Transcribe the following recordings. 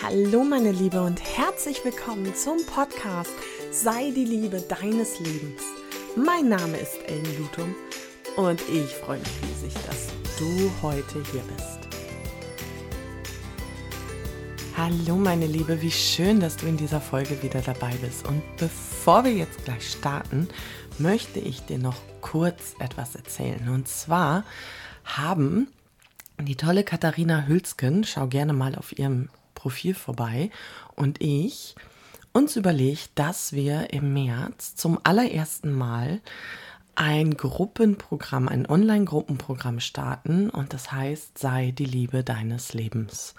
Hallo meine Liebe und herzlich willkommen zum Podcast Sei die Liebe deines Lebens. Mein Name ist Ellen Lutum und ich freue mich riesig, dass du heute hier bist. Hallo meine Liebe, wie schön, dass du in dieser Folge wieder dabei bist. Und bevor wir jetzt gleich starten, möchte ich dir noch kurz etwas erzählen. Und zwar haben die tolle Katharina Hülsken, schau gerne mal auf ihrem Profil vorbei, und ich uns überlegt, dass wir im März zum allerersten Mal ein Gruppenprogramm, ein Online-Gruppenprogramm starten und das heißt, sei die Liebe deines Lebens.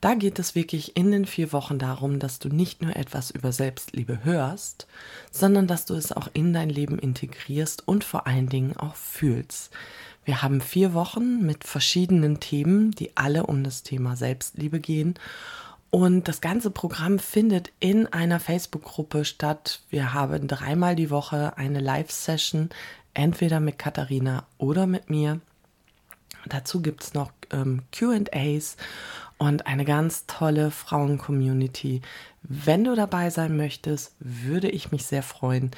Da geht es wirklich in den vier Wochen darum, dass du nicht nur etwas über Selbstliebe hörst, sondern dass du es auch in dein Leben integrierst und vor allen Dingen auch fühlst. Wir haben vier Wochen mit verschiedenen Themen, die alle um das Thema Selbstliebe gehen. Und das ganze Programm findet in einer Facebook-Gruppe statt. Wir haben dreimal die Woche eine Live-Session, entweder mit Katharina oder mit mir. Dazu gibt es noch ähm, QAs und eine ganz tolle Frauen-Community. Wenn du dabei sein möchtest, würde ich mich sehr freuen.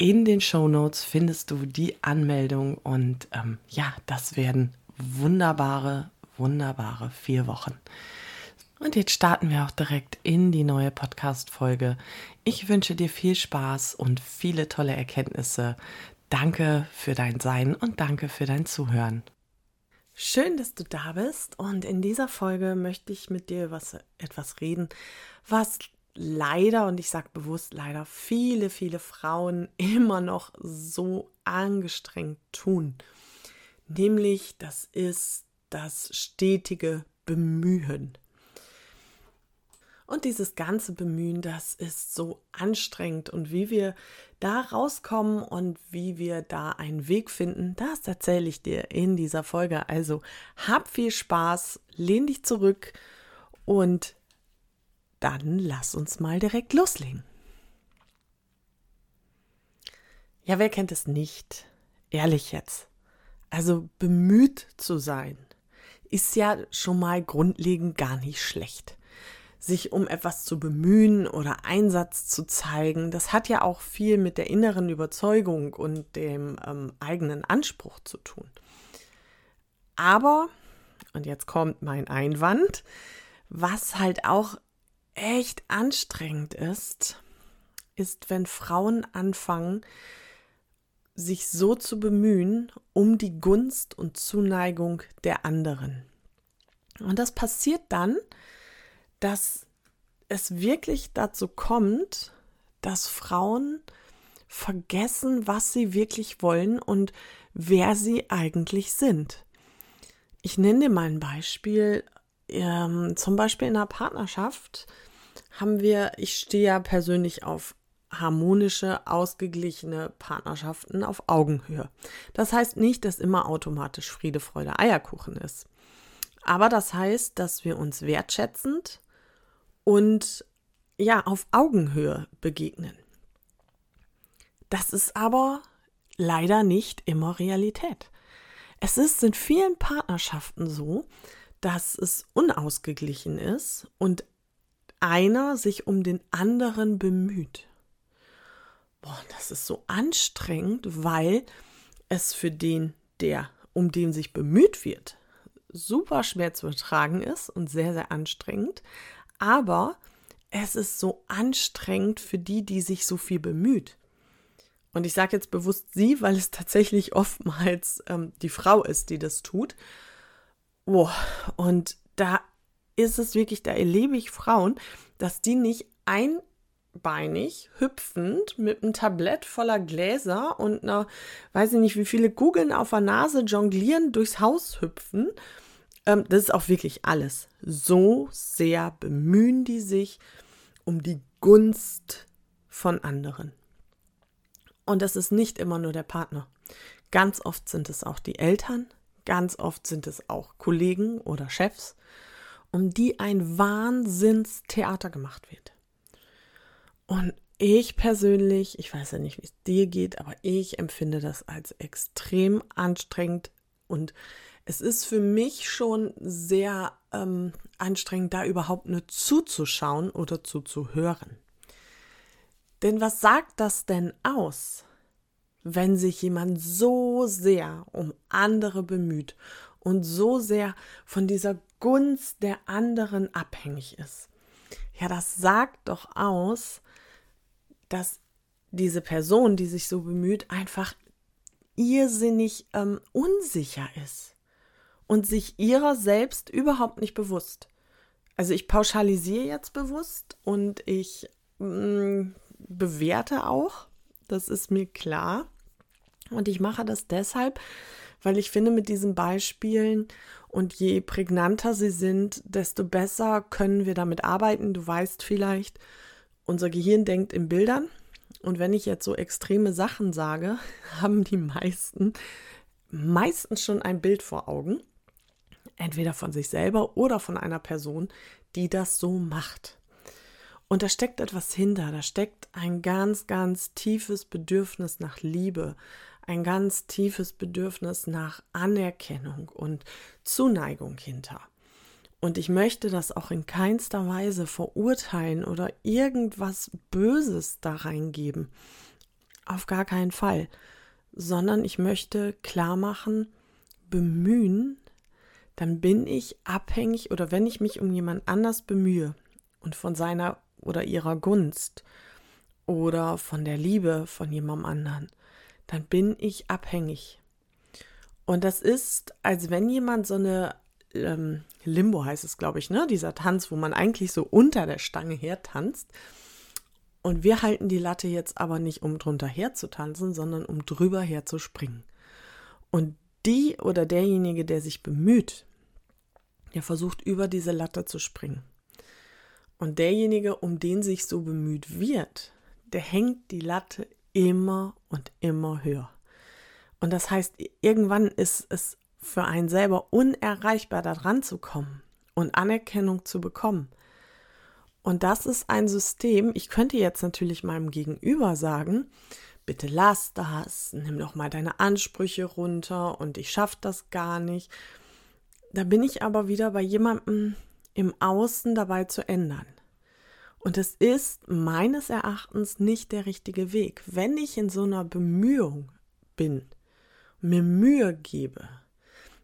In den Show Notes findest du die Anmeldung und ähm, ja, das werden wunderbare, wunderbare vier Wochen. Und jetzt starten wir auch direkt in die neue Podcast-Folge. Ich wünsche dir viel Spaß und viele tolle Erkenntnisse. Danke für dein Sein und danke für dein Zuhören. Schön, dass du da bist und in dieser Folge möchte ich mit dir was, etwas reden, was leider, und ich sage bewusst leider, viele, viele Frauen immer noch so angestrengt tun. Nämlich, das ist das stetige Bemühen. Und dieses ganze Bemühen, das ist so anstrengend. Und wie wir da rauskommen und wie wir da einen Weg finden, das erzähle ich dir in dieser Folge. Also hab viel Spaß, lehn dich zurück und dann lass uns mal direkt loslegen. Ja, wer kennt es nicht? Ehrlich jetzt. Also bemüht zu sein, ist ja schon mal grundlegend gar nicht schlecht sich um etwas zu bemühen oder Einsatz zu zeigen, das hat ja auch viel mit der inneren Überzeugung und dem ähm, eigenen Anspruch zu tun. Aber, und jetzt kommt mein Einwand, was halt auch echt anstrengend ist, ist, wenn Frauen anfangen, sich so zu bemühen um die Gunst und Zuneigung der anderen. Und das passiert dann, dass es wirklich dazu kommt, dass Frauen vergessen, was sie wirklich wollen und wer sie eigentlich sind. Ich nenne dir mal ein Beispiel. Ähm, zum Beispiel in einer Partnerschaft haben wir, ich stehe ja persönlich auf harmonische, ausgeglichene Partnerschaften auf Augenhöhe. Das heißt nicht, dass immer automatisch Friede, Freude, Eierkuchen ist. Aber das heißt, dass wir uns wertschätzend und ja, auf Augenhöhe begegnen. Das ist aber leider nicht immer Realität. Es ist in vielen Partnerschaften so, dass es unausgeglichen ist und einer sich um den anderen bemüht. Boah, das ist so anstrengend, weil es für den, der um den sich bemüht wird, super schwer zu ertragen ist und sehr, sehr anstrengend aber es ist so anstrengend für die, die sich so viel bemüht. Und ich sage jetzt bewusst sie, weil es tatsächlich oftmals ähm, die Frau ist, die das tut. Oh, und da ist es wirklich, da erlebe ich Frauen, dass die nicht einbeinig, hüpfend mit einem Tablett voller Gläser und einer, weiß ich nicht, wie viele Kugeln auf der Nase jonglieren, durchs Haus hüpfen, ähm, das ist auch wirklich alles. So sehr bemühen die sich um die Gunst von anderen. Und das ist nicht immer nur der Partner. Ganz oft sind es auch die Eltern, ganz oft sind es auch Kollegen oder Chefs, um die ein Wahnsinnstheater gemacht wird. Und ich persönlich, ich weiß ja nicht, wie es dir geht, aber ich empfinde das als extrem anstrengend und Es ist für mich schon sehr ähm, anstrengend, da überhaupt nur zuzuschauen oder zuzuhören. Denn was sagt das denn aus, wenn sich jemand so sehr um andere bemüht und so sehr von dieser Gunst der anderen abhängig ist? Ja, das sagt doch aus, dass diese Person, die sich so bemüht, einfach irrsinnig ähm, unsicher ist und sich ihrer selbst überhaupt nicht bewusst. Also ich pauschalisiere jetzt bewusst und ich mh, mm, bewerte auch, das ist mir klar. Und ich mache das deshalb, weil ich finde, mit diesen Beispielen und je prägnanter sie sind, desto besser können wir damit arbeiten. Du weißt vielleicht, unser Gehirn denkt in Bildern. Und wenn ich jetzt so extreme Sachen sage, haben die meisten meistens schon ein Bild vor Augen entweder von sich selber oder von einer Person, die das so macht. Und da steckt etwas hinter, da steckt ein ganz, ganz tiefes Bedürfnis nach Liebe, ein ganz tiefes Bedürfnis nach Anerkennung und Zuneigung hinter. Und ich möchte das auch in keinster Weise verurteilen oder irgendwas Böses da reingeben. Auf gar keinen Fall. Sondern ich möchte klar machen, bemühen dann bin ich abhängig oder wenn ich mich um jemand anders bemühe und von seiner oder ihrer Gunst oder von der Liebe von jemandem anderen, dann bin ich abhängig. Und das ist, als wenn jemand so eine ähm, Limbo heißt es, glaube ich, ne? Dieser Tanz, wo man eigentlich so unter der Stange her tanzt. Und wir halten die Latte jetzt aber nicht, um drunter her zu tanzen, sondern um drüber her zu springen. Und die oder derjenige, der sich bemüht, der versucht über diese Latte zu springen. Und derjenige, um den sich so bemüht wird, der hängt die Latte immer und immer höher. Und das heißt, irgendwann ist es für einen selber unerreichbar, da dran zu kommen und Anerkennung zu bekommen. Und das ist ein System, ich könnte jetzt natürlich meinem Gegenüber sagen, bitte lass das, nimm doch mal deine Ansprüche runter und ich schaff das gar nicht. Da bin ich aber wieder bei jemandem im Außen dabei zu ändern. Und es ist meines Erachtens nicht der richtige Weg. Wenn ich in so einer Bemühung bin, mir Mühe gebe,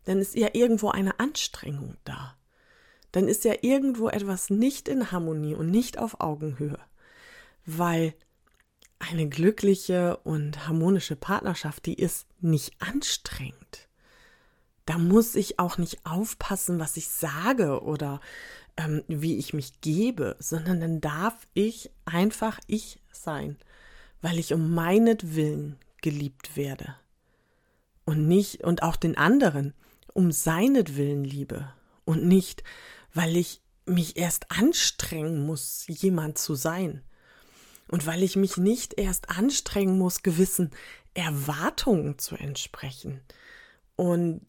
dann ist ja irgendwo eine Anstrengung da. Dann ist ja irgendwo etwas nicht in Harmonie und nicht auf Augenhöhe. Weil eine glückliche und harmonische Partnerschaft, die ist nicht anstrengend da muss ich auch nicht aufpassen, was ich sage oder ähm, wie ich mich gebe, sondern dann darf ich einfach ich sein, weil ich um meinetwillen geliebt werde. Und nicht, und auch den anderen um seinetwillen liebe und nicht, weil ich mich erst anstrengen muss, jemand zu sein. Und weil ich mich nicht erst anstrengen muss, gewissen Erwartungen zu entsprechen. Und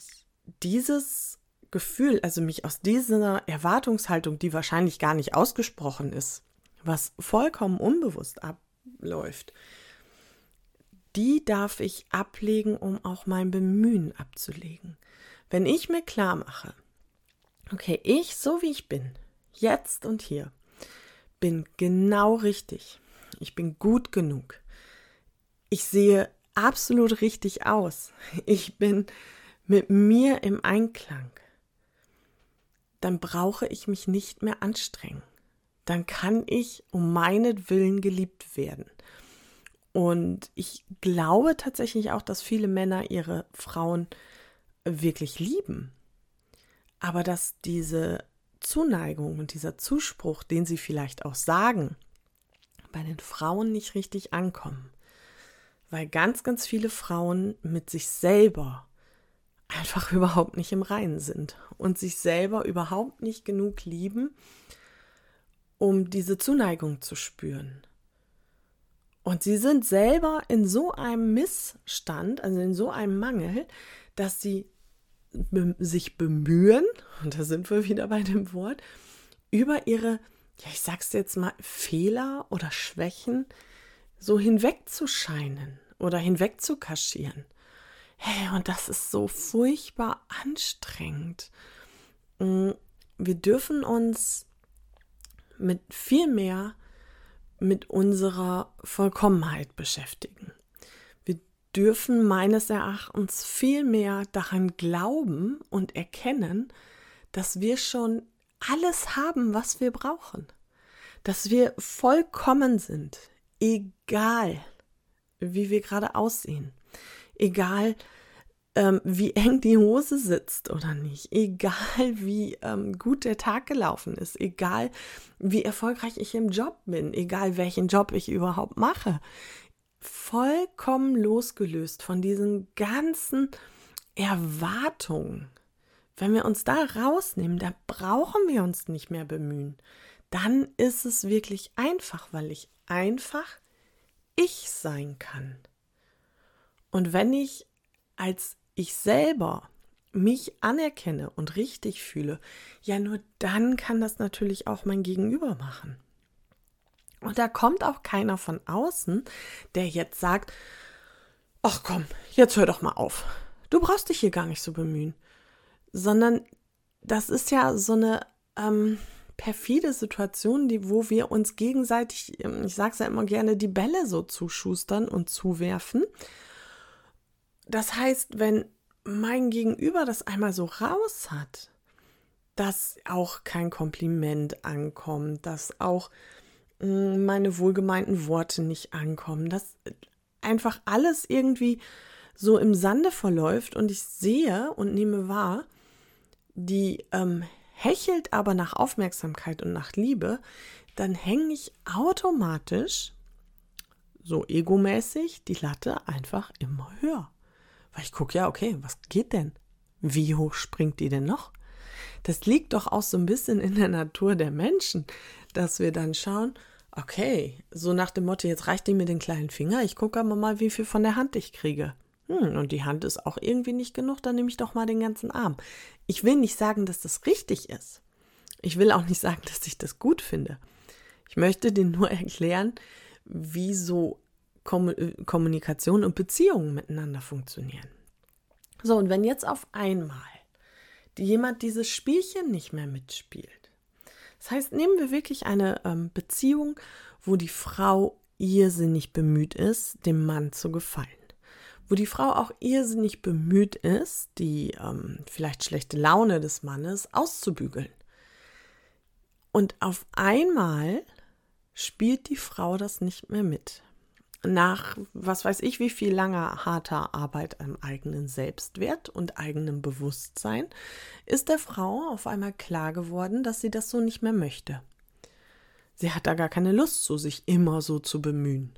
dieses Gefühl, also mich aus dieser Erwartungshaltung, die wahrscheinlich gar nicht ausgesprochen ist, was vollkommen unbewusst abläuft, die darf ich ablegen, um auch mein Bemühen abzulegen. Wenn ich mir klar mache, okay, ich, so wie ich bin, jetzt und hier, bin genau richtig. Ich bin gut genug. Ich sehe absolut richtig aus. Ich bin mit mir im Einklang, dann brauche ich mich nicht mehr anstrengen. Dann kann ich um meinetwillen geliebt werden. Und ich glaube tatsächlich auch, dass viele Männer ihre Frauen wirklich lieben. Aber dass diese Zuneigung und dieser Zuspruch, den sie vielleicht auch sagen, bei den Frauen nicht richtig ankommen. Weil ganz, ganz viele Frauen mit sich selber einfach überhaupt nicht im Reinen sind und sich selber überhaupt nicht genug lieben, um diese Zuneigung zu spüren. Und sie sind selber in so einem Missstand, also in so einem Mangel, dass sie sich bemühen, und da sind wir wieder bei dem Wort, über ihre, ja, ich sag's jetzt mal, Fehler oder Schwächen so hinwegzuscheinen oder hinwegzukaschieren Hey, und das ist so furchtbar anstrengend. Mm, wir dürfen uns mit viel mehr mit unserer Vollkommenheit beschäftigen. Wir dürfen meines Erachtens viel mehr daran glauben und erkennen, dass wir schon alles haben, was wir brauchen. Dass wir vollkommen sind, egal wie wir gerade aussehen. Egal ähm, wie eng die Hose sitzt oder nicht, egal wie ähm, gut der Tag gelaufen ist, egal wie erfolgreich ich im Job bin, egal welchen Job ich überhaupt mache, vollkommen losgelöst von diesen ganzen Erwartungen. Wenn wir uns da rausnehmen, da brauchen wir uns nicht mehr bemühen. Dann ist es wirklich einfach, weil ich einfach ich sein kann. Und wenn ich als ich selber mich anerkenne und richtig fühle, ja nur dann kann das natürlich auch mein Gegenüber machen. Und da kommt auch keiner von außen, der jetzt sagt, ach komm, jetzt hör doch mal auf. Du brauchst dich hier gar nicht so bemühen. Sondern das ist ja so eine ähm, perfide Situation, die, wo wir uns gegenseitig, ähm, ich sage es ja immer gerne, die Bälle so zuschustern und zuwerfen das heißt, wenn mein Gegenüber das einmal so raus hat, dass auch kein Kompliment ankommt, dass auch hm, meine wohlgemeinten Worte nicht ankommen, dass einfach alles irgendwie so im Sande verläuft und ich sehe und nehme wahr, die ähm, hechelt aber nach Aufmerksamkeit und nach Liebe, dann hänge ich automatisch so egomäßig die Latte einfach immer höher. Weil ich gucke, ja, okay, was geht denn? Wie hoch springt die denn noch? Das liegt doch auch so ein bisschen in der Natur der Menschen, dass wir dann schauen, okay, so nach dem Motto, jetzt reicht die mir den kleinen Finger, ich gucke aber mal, wie viel von der Hand ich kriege. Hm, und die Hand ist auch irgendwie nicht genug, dann nehme ich doch mal den ganzen Arm. Ich will nicht sagen, dass das richtig ist. Ich will auch nicht sagen, dass ich das gut finde. Ich möchte dir nur erklären, wie so Kommunikation und Beziehungen miteinander funktionieren. So, und wenn jetzt auf einmal jemand dieses Spielchen nicht mehr mitspielt, das heißt, nehmen wir wirklich eine ähm, Beziehung, wo die Frau irrsinnig bemüht ist, dem Mann zu gefallen. Wo die Frau auch irrsinnig bemüht ist, die ähm, vielleicht schlechte Laune des Mannes auszubügeln. Und auf einmal spielt die Frau das nicht mehr mit nach was weiß ich wie viel langer harter Arbeit am eigenen Selbstwert und eigenem Bewusstsein ist der Frau auf einmal klar geworden, dass sie das so nicht mehr möchte. Sie hat da gar keine Lust zu, sich immer so zu bemühen.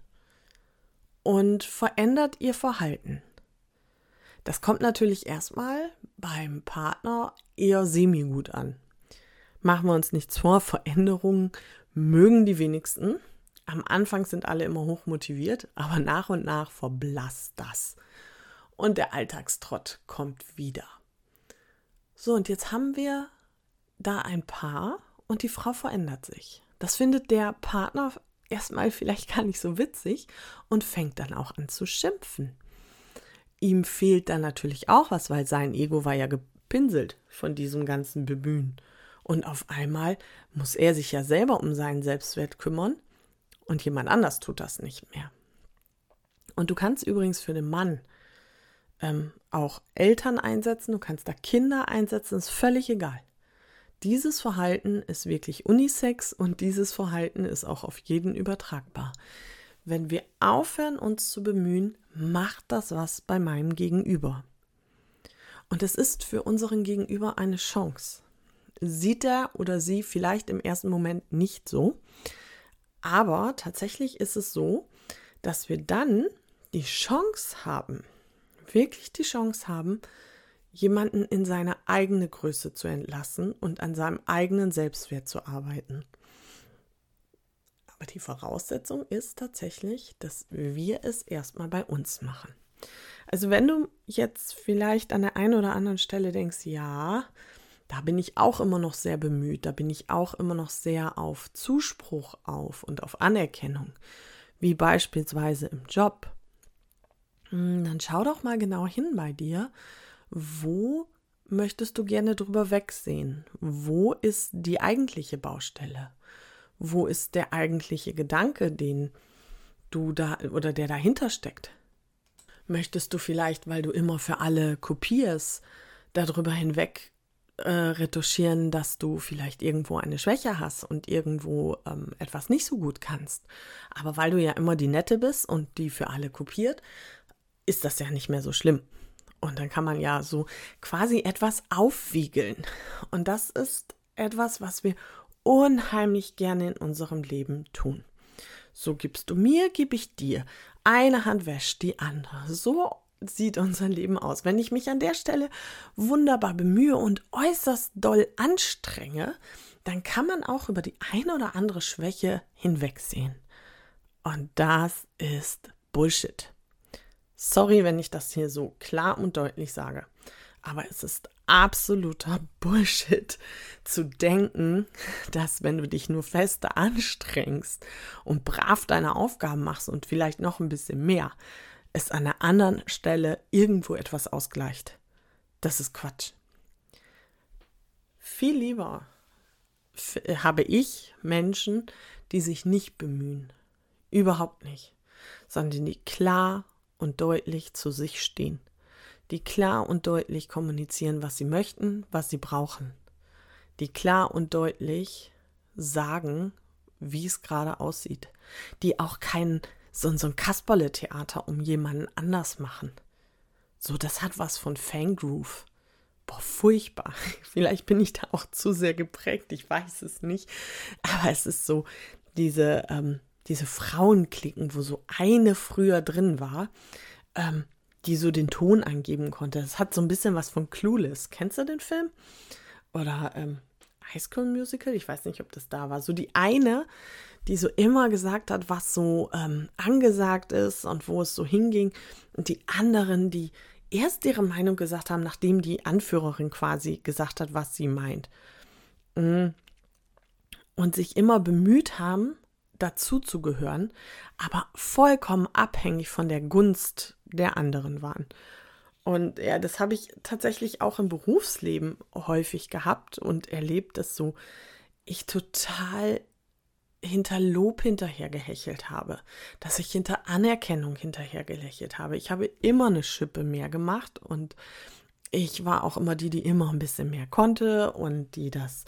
Und verändert ihr Verhalten. Das kommt natürlich erstmal beim Partner eher semi-gut an. Machen wir uns nichts vor, Veränderungen mögen die wenigsten. Am Anfang sind alle immer hoch motiviert, aber nach und nach verblasst das. Und der Alltagstrott kommt wieder. So, und jetzt haben wir da ein Paar und die Frau verändert sich. Das findet der Partner erstmal vielleicht gar nicht so witzig und fängt dann auch an zu schimpfen. Ihm fehlt dann natürlich auch was, weil sein Ego war ja gepinselt von diesem ganzen Bemühen. Und auf einmal muss er sich ja selber um seinen Selbstwert kümmern und jemand anders tut das nicht mehr. Und du kannst übrigens für den Mann ähm, auch Eltern einsetzen, du kannst da Kinder einsetzen, ist völlig egal. Dieses Verhalten ist wirklich unisex und dieses Verhalten ist auch auf jeden übertragbar. Wenn wir aufhören, uns zu bemühen, macht das was bei meinem Gegenüber. Und es ist für unseren Gegenüber eine Chance. Sieht er oder sie vielleicht im ersten Moment nicht so, aber tatsächlich ist es so, dass wir dann die Chance haben, wirklich die Chance haben, jemanden in seine eigene Größe zu entlassen und an seinem eigenen Selbstwert zu arbeiten. Aber die Voraussetzung ist tatsächlich, dass wir es erstmal bei uns machen. Also wenn du jetzt vielleicht an der einen oder anderen Stelle denkst, ja, da bin ich auch immer noch sehr bemüht, da bin ich auch immer noch sehr auf Zuspruch auf und auf Anerkennung, wie beispielsweise im Job. hm, dann schau doch mal genau hin bei dir, wo möchtest du gerne drüber wegsehen? Wo ist die eigentliche Baustelle? Wo ist der eigentliche Gedanke, den du da oder der dahinter steckt? Möchtest du vielleicht, weil du immer für alle kopierst, darüber hinweg äh, retuschieren, dass du vielleicht irgendwo eine Schwäche hast und irgendwo ähm, etwas nicht so gut kannst. Aber weil du ja immer die Nette bist und die für alle kopiert, ist das ja nicht mehr so schlimm. Und dann kann man ja so quasi etwas aufwiegeln. Und das ist etwas, was wir unheimlich gerne in unserem Leben tun. So gibst du mir, gebe ich dir. Eine Hand wäscht die andere. So sieht unser Leben aus. Wenn ich mich an der Stelle wunderbar bemühe und äußerst doll anstrenge, dann kann man auch über die eine oder andere Schwäche hinwegsehen. Und das ist Bullshit. Sorry, wenn ich das hier so klar und deutlich sage. Aber es ist absoluter Bullshit zu denken, dass wenn du dich nur feste anstrengst und brav deine Aufgaben machst und vielleicht noch ein bisschen mehr, es an einer anderen Stelle irgendwo etwas ausgleicht. Das ist Quatsch. Viel lieber habe ich Menschen, die sich nicht bemühen. Überhaupt nicht. Sondern die klar und deutlich zu sich stehen, die klar und deutlich kommunizieren, was sie möchten, was sie brauchen, die klar und deutlich sagen, wie es gerade aussieht, die auch kein so, so ein Kasperle-Theater um jemanden anders machen. So, das hat was von Fangroove. Boah, furchtbar. Vielleicht bin ich da auch zu sehr geprägt, ich weiß es nicht. Aber es ist so, diese, ähm, diese Frauenklicken, wo so eine früher drin war, ähm, die so den Ton angeben konnte. Das hat so ein bisschen was von Clueless. Kennst du den Film? Oder ähm, High School Musical? Ich weiß nicht, ob das da war. So die eine, die so immer gesagt hat, was so ähm, angesagt ist und wo es so hinging. Und die anderen, die erst ihre Meinung gesagt haben, nachdem die Anführerin quasi gesagt hat, was sie meint. Mm. Und sich immer bemüht haben, dazu zu gehören, aber vollkommen abhängig von der Gunst der anderen waren. Und ja, das habe ich tatsächlich auch im Berufsleben häufig gehabt und erlebt, dass so ich total hinter Lob hinterhergehechelt habe, dass ich hinter Anerkennung hinterhergelächelt habe. Ich habe immer eine Schippe mehr gemacht und ich war auch immer die, die immer ein bisschen mehr konnte und die das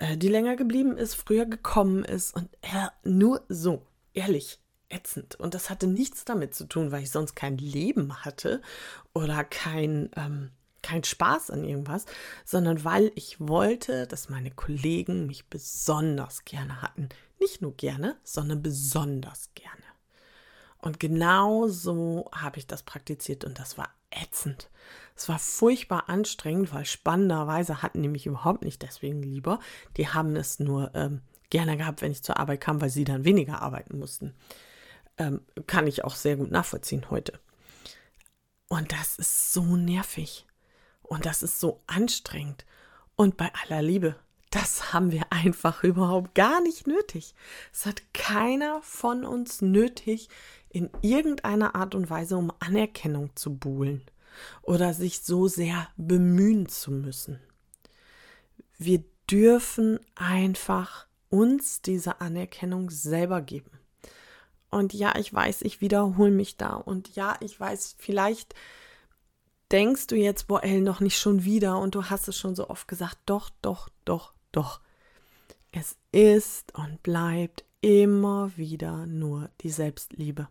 äh, die länger geblieben ist, früher gekommen ist und er nur so, ehrlich, ätzend. Und das hatte nichts damit zu tun, weil ich sonst kein Leben hatte oder kein, ähm, kein Spaß an irgendwas, sondern weil ich wollte, dass meine Kollegen mich besonders gerne hatten. Nicht nur gerne, sondern besonders gerne. Und genau so habe ich das praktiziert und das war ätzend. Es war furchtbar anstrengend, weil spannenderweise hatten die mich überhaupt nicht deswegen lieber. Die haben es nur ähm, gerne gehabt, wenn ich zur Arbeit kam, weil sie dann weniger arbeiten mussten. Ähm, kann ich auch sehr gut nachvollziehen heute. Und das ist so nervig. Und das ist so anstrengend. Und bei aller Liebe, das haben wir einfach überhaupt gar nicht nötig. Es hat keiner von uns nötig, in irgendeiner Art und Weise um Anerkennung zu buhlen oder sich so sehr bemühen zu müssen. Wir dürfen einfach uns diese Anerkennung selber geben. Und ja, ich weiß, ich wiederhole mich da. Und ja, ich weiß, vielleicht denkst du jetzt, boah, El, noch nicht schon wieder. Und du hast es schon so oft gesagt. Doch, doch, doch, doch. Es ist und bleibt immer wieder nur die Selbstliebe.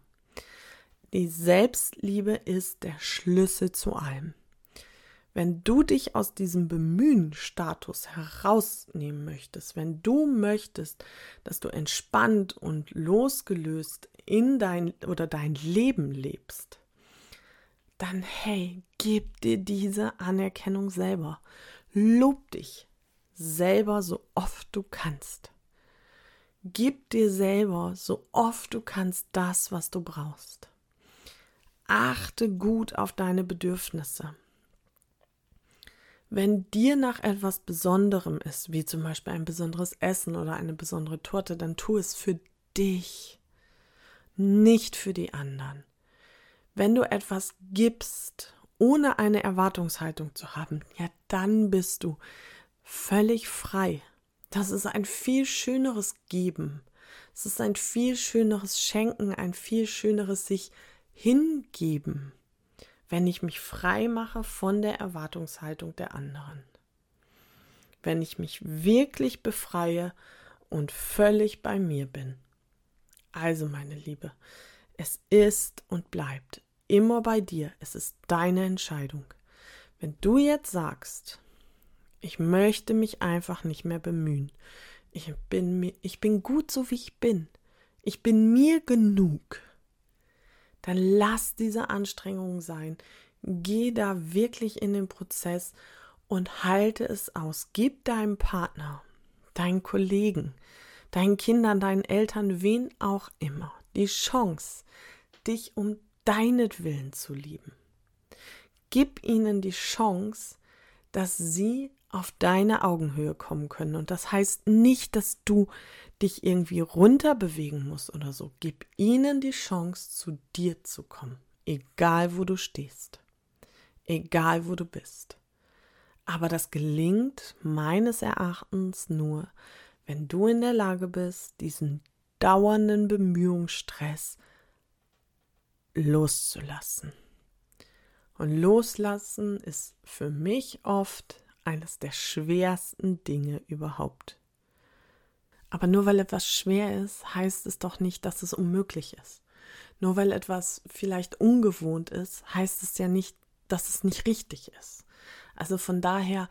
Die Selbstliebe ist der Schlüssel zu allem. Wenn du dich aus diesem Bemühen-Status herausnehmen möchtest, wenn du möchtest, dass du entspannt und losgelöst in dein oder dein Leben lebst, dann hey, gib dir diese Anerkennung selber. Lob dich selber so oft du kannst. Gib dir selber so oft du kannst das, was du brauchst. Achte gut auf deine Bedürfnisse. Wenn dir nach etwas Besonderem ist, wie zum Beispiel ein besonderes Essen oder eine besondere Torte, dann tu es für dich, nicht für die anderen. Wenn du etwas gibst, ohne eine Erwartungshaltung zu haben, ja, dann bist du völlig frei. Das ist ein viel schöneres Geben. Es ist ein viel schöneres Schenken, ein viel schöneres sich hingeben, wenn ich mich frei mache von der Erwartungshaltung der anderen. Wenn ich mich wirklich befreie und völlig bei mir bin. Also, meine Liebe, es ist und bleibt immer bei dir. Es ist deine Entscheidung. Wenn du jetzt sagst, ich möchte mich einfach nicht mehr bemühen. Ich bin, ich bin gut so, wie ich bin. Ich bin mir genug. Dann lass diese Anstrengung sein. Geh da wirklich in den Prozess und halte es aus. Gib deinem Partner, deinen Kollegen, deinen Kindern, deinen Eltern, wen auch immer, die Chance, dich um deinetwillen zu lieben. Gib ihnen die Chance, dass sie auf deine Augenhöhe kommen können. Und das heißt nicht, dass du dich irgendwie runter bewegen musst oder so. Gib ihnen die Chance, zu dir zu kommen, egal wo du stehst, egal wo du bist. Aber das gelingt meines Erachtens nur, wenn du in der Lage bist, diesen dauernden Bemühungsstress loszulassen. Und loslassen ist für mich oft eines der schwersten Dinge überhaupt. Aber nur weil etwas schwer ist, heißt es doch nicht, dass es unmöglich ist. Nur weil etwas vielleicht ungewohnt ist, heißt es ja nicht, dass es nicht richtig ist. Also von daher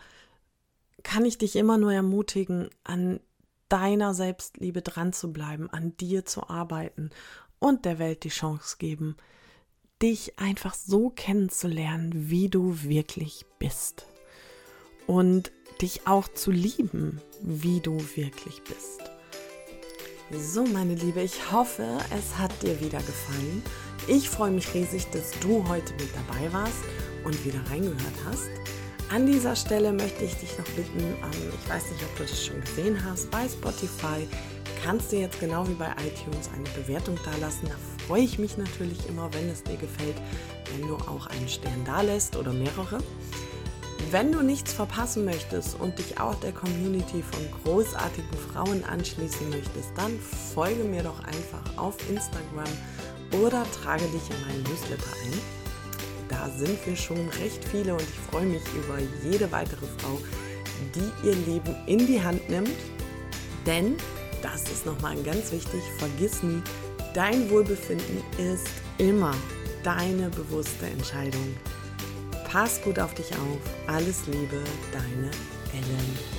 kann ich dich immer nur ermutigen, an deiner Selbstliebe dran zu bleiben, an dir zu arbeiten und der Welt die Chance geben, dich einfach so kennenzulernen, wie du wirklich bist. Und dich auch zu lieben, wie du wirklich bist. So, meine Liebe, ich hoffe, es hat dir wieder gefallen. Ich freue mich riesig, dass du heute mit dabei warst und wieder reingehört hast. An dieser Stelle möchte ich dich noch bitten, ähm, ich weiß nicht, ob du das schon gesehen hast, bei Spotify kannst du jetzt genau wie bei iTunes eine Bewertung dalassen. Da freue ich mich natürlich immer, wenn es dir gefällt, wenn du auch einen Stern dalässt oder mehrere. Wenn du nichts verpassen möchtest und dich auch der Community von großartigen Frauen anschließen möchtest, dann folge mir doch einfach auf Instagram oder trage dich in meinen Newsletter ein. Da sind wir schon recht viele und ich freue mich über jede weitere Frau, die ihr Leben in die Hand nimmt. Denn das ist nochmal ganz wichtig, vergiss nie, dein Wohlbefinden ist immer deine bewusste Entscheidung. Pass gut auf dich auf. Alles Liebe, deine Ellen.